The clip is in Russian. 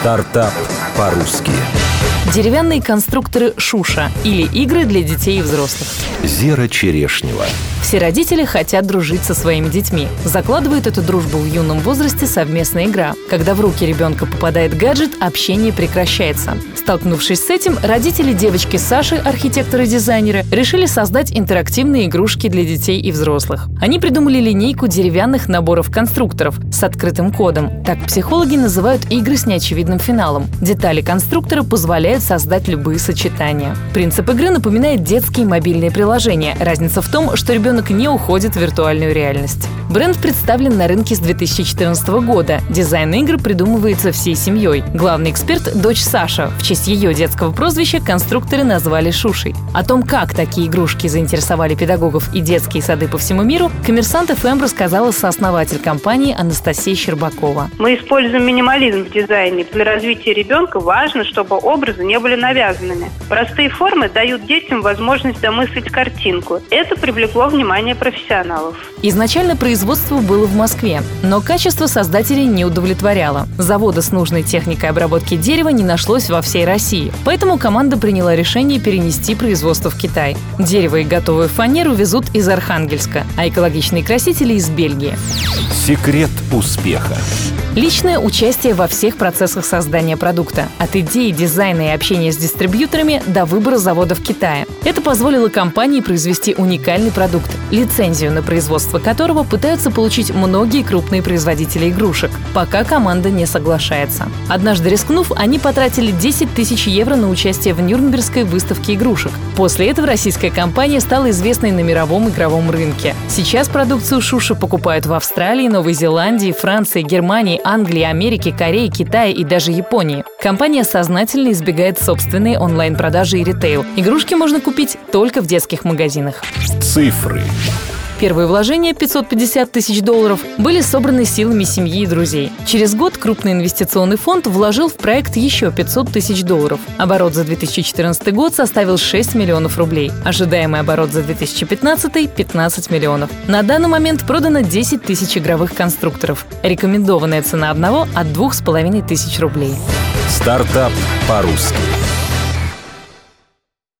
Стартап по-русски. Деревянные конструкторы «Шуша» или игры для детей и взрослых. Зера Черешнева. Все родители хотят дружить со своими детьми. Закладывают эту дружбу в юном возрасте совместная игра. Когда в руки ребенка попадает гаджет, общение прекращается. Столкнувшись с этим, родители девочки Саши, архитекторы и дизайнеры, решили создать интерактивные игрушки для детей и взрослых. Они придумали линейку деревянных наборов конструкторов с открытым кодом. Так психологи называют игры с неочевидным финалом. Детали конструктора позволяют создать любые сочетания. Принцип игры напоминает детские мобильные приложения. Разница в том, что ребенок ребенок не уходит в виртуальную реальность. Бренд представлен на рынке с 2014 года. Дизайн игр придумывается всей семьей. Главный эксперт – дочь Саша. В честь ее детского прозвища конструкторы назвали Шушей. О том, как такие игрушки заинтересовали педагогов и детские сады по всему миру, коммерсант ФМ рассказала сооснователь компании Анастасия Щербакова. Мы используем минимализм в дизайне. Для развития ребенка важно, чтобы образы не были навязанными. Простые формы дают детям возможность домыслить картинку. Это привлекло внимание профессионалов. Изначально производство было в Москве, но качество создателей не удовлетворяло. Завода с нужной техникой обработки дерева не нашлось во всей России, поэтому команда приняла решение перенести производство в Китай. Дерево и готовую фанеру везут из Архангельска, а экологичные красители из Бельгии. Секрет успеха. Личное участие во всех процессах создания продукта. От идеи, дизайна и общения с дистрибьюторами до выбора завода в Китае. Это позволило компании произвести уникальный продукт, лицензию на производство которого пытаются получить многие крупные производители игрушек, пока команда не соглашается. Однажды рискнув, они потратили 10 тысяч евро на участие в Нюрнбергской выставке игрушек. После этого российская компания стала известной на мировом игровом рынке. Сейчас продукцию Шуши покупают в Австралии, Новой Зеландии, Франции, Германии, Англии, Америки, Кореи, Китая и даже Японии. Компания сознательно избегает собственные онлайн-продажи и ритейл. Игрушки можно купить только в детских магазинах. Цифры. Первые вложения 550 тысяч долларов были собраны силами семьи и друзей. Через год крупный инвестиционный фонд вложил в проект еще 500 тысяч долларов. Оборот за 2014 год составил 6 миллионов рублей. Ожидаемый оборот за 2015 – 15 миллионов. На данный момент продано 10 тысяч игровых конструкторов. Рекомендованная цена одного – от 2,5 тысяч рублей. Стартап по-русски.